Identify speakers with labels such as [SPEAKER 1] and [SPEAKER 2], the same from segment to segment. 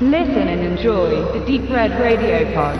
[SPEAKER 1] Listen and enjoy the Deep Red Radio Pod.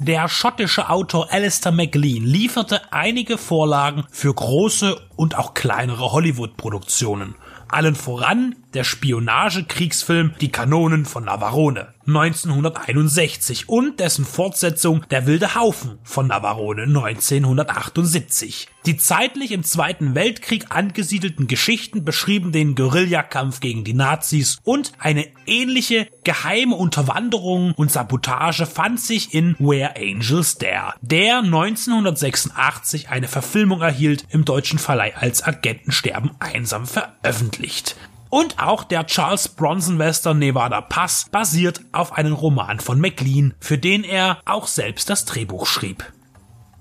[SPEAKER 2] Der schottische Autor Alistair MacLean lieferte einige Vorlagen für große und auch kleinere Hollywood-Produktionen. Allen voran der Spionagekriegsfilm Die Kanonen von Navarone 1961 und dessen Fortsetzung Der wilde Haufen von Navarone 1978. Die zeitlich im Zweiten Weltkrieg angesiedelten Geschichten beschrieben den Guerillakampf gegen die Nazis und eine ähnliche geheime Unterwanderung und Sabotage fand sich in Where Angels Dare, der 1986 eine Verfilmung erhielt, im deutschen Verleih als Agentensterben einsam veröffentlicht. Und auch der Charles Bronson Western Nevada Pass basiert auf einem Roman von McLean, für den er auch selbst das Drehbuch schrieb.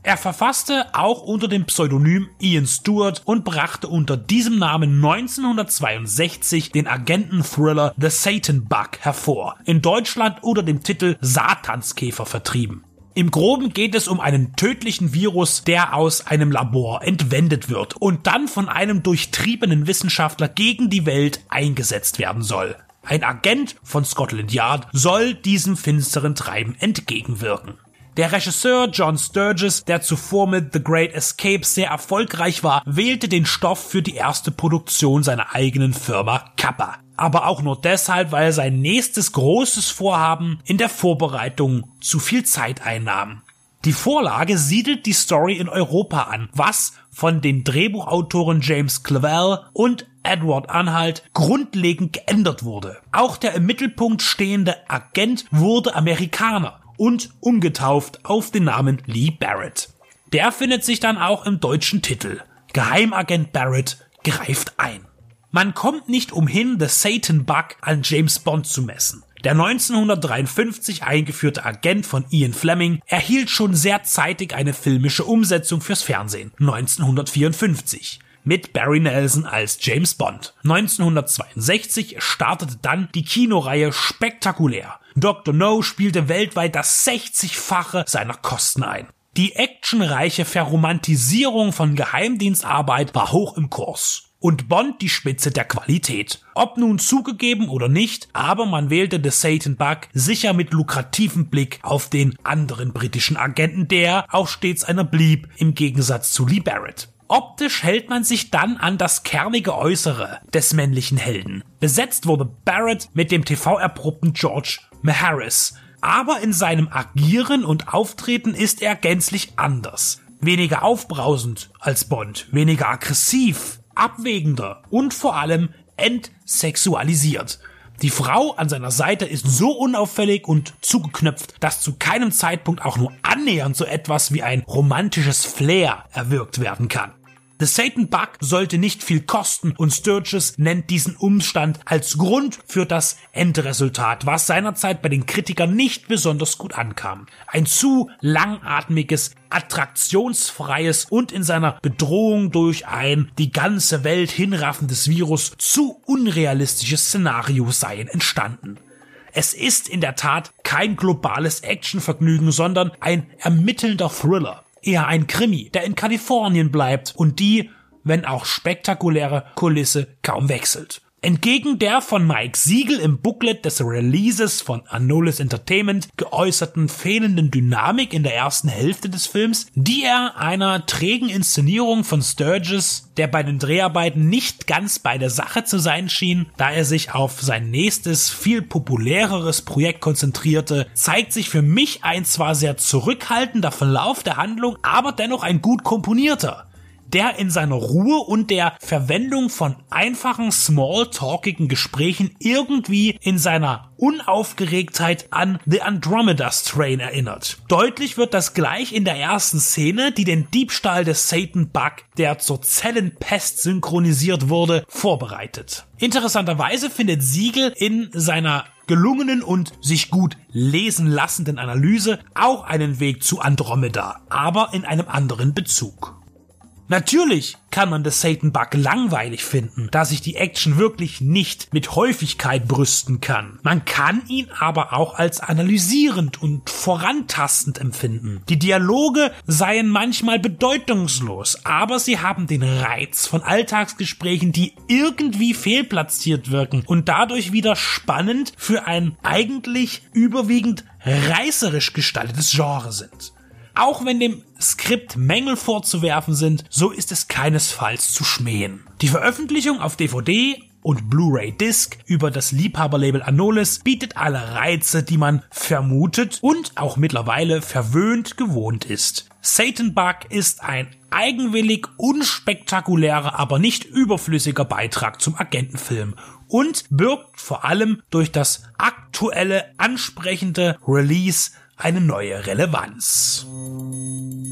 [SPEAKER 2] Er verfasste auch unter dem Pseudonym Ian Stewart und brachte unter diesem Namen 1962 den Agenten-Thriller The Satan Bug hervor, in Deutschland unter dem Titel Satanskäfer vertrieben. Im Groben geht es um einen tödlichen Virus, der aus einem Labor entwendet wird und dann von einem durchtriebenen Wissenschaftler gegen die Welt eingesetzt werden soll. Ein Agent von Scotland Yard soll diesem finsteren Treiben entgegenwirken. Der Regisseur John Sturges, der zuvor mit The Great Escape sehr erfolgreich war, wählte den Stoff für die erste Produktion seiner eigenen Firma Kappa aber auch nur deshalb, weil sein nächstes großes Vorhaben in der Vorbereitung zu viel Zeit einnahm. Die Vorlage siedelt die Story in Europa an, was von den Drehbuchautoren James Clavell und Edward Anhalt grundlegend geändert wurde. Auch der im Mittelpunkt stehende Agent wurde Amerikaner und umgetauft auf den Namen Lee Barrett. Der findet sich dann auch im deutschen Titel. Geheimagent Barrett greift ein. Man kommt nicht umhin, The Satan Bug an James Bond zu messen. Der 1953 eingeführte Agent von Ian Fleming erhielt schon sehr zeitig eine filmische Umsetzung fürs Fernsehen 1954 mit Barry Nelson als James Bond. 1962 startete dann die Kinoreihe spektakulär. Dr. No spielte weltweit das 60-fache seiner Kosten ein. Die actionreiche Verromantisierung von Geheimdienstarbeit war hoch im Kurs und Bond die Spitze der Qualität. Ob nun zugegeben oder nicht, aber man wählte The Satan Bug sicher mit lukrativem Blick auf den anderen britischen Agenten, der auch stets einer blieb, im Gegensatz zu Lee Barrett. Optisch hält man sich dann an das kernige Äußere des männlichen Helden. Besetzt wurde Barrett mit dem TV-erprobten George Maharis, aber in seinem Agieren und Auftreten ist er gänzlich anders. Weniger aufbrausend als Bond, weniger aggressiv, abwägender und vor allem entsexualisiert. Die Frau an seiner Seite ist so unauffällig und zugeknöpft, dass zu keinem Zeitpunkt auch nur annähernd so etwas wie ein romantisches Flair erwirkt werden kann. The Satan Bug sollte nicht viel kosten und Sturges nennt diesen Umstand als Grund für das Endresultat, was seinerzeit bei den Kritikern nicht besonders gut ankam. Ein zu langatmiges, attraktionsfreies und in seiner Bedrohung durch ein die ganze Welt hinraffendes Virus zu unrealistisches Szenario seien entstanden. Es ist in der Tat kein globales Actionvergnügen, sondern ein ermittelnder Thriller eher ein Krimi, der in Kalifornien bleibt und die, wenn auch spektakuläre Kulisse kaum wechselt. Entgegen der von Mike Siegel im Booklet des Releases von Anolis Entertainment geäußerten fehlenden Dynamik in der ersten Hälfte des Films, die er einer trägen Inszenierung von Sturges, der bei den Dreharbeiten nicht ganz bei der Sache zu sein schien, da er sich auf sein nächstes, viel populäreres Projekt konzentrierte, zeigt sich für mich ein zwar sehr zurückhaltender Verlauf der Handlung, aber dennoch ein gut komponierter der in seiner Ruhe und der Verwendung von einfachen, small-talkigen Gesprächen irgendwie in seiner Unaufgeregtheit an The Andromeda Strain erinnert. Deutlich wird das gleich in der ersten Szene, die den Diebstahl des Satan Bug, der zur Zellenpest synchronisiert wurde, vorbereitet. Interessanterweise findet Siegel in seiner gelungenen und sich gut lesen lassenden Analyse auch einen Weg zu Andromeda, aber in einem anderen Bezug. Natürlich kann man The Satan Bug langweilig finden, da sich die Action wirklich nicht mit Häufigkeit brüsten kann. Man kann ihn aber auch als analysierend und vorantastend empfinden. Die Dialoge seien manchmal bedeutungslos, aber sie haben den Reiz von Alltagsgesprächen, die irgendwie fehlplatziert wirken und dadurch wieder spannend für ein eigentlich überwiegend reißerisch gestaltetes Genre sind. Auch wenn dem Skript Mängel vorzuwerfen sind, so ist es keinesfalls zu schmähen. Die Veröffentlichung auf DVD und Blu-ray Disc über das Liebhaberlabel Anolis bietet alle Reize, die man vermutet und auch mittlerweile verwöhnt gewohnt ist. Satan Bug ist ein eigenwillig unspektakulärer, aber nicht überflüssiger Beitrag zum Agentenfilm und birgt vor allem durch das aktuelle ansprechende Release eine neue Relevanz. Musik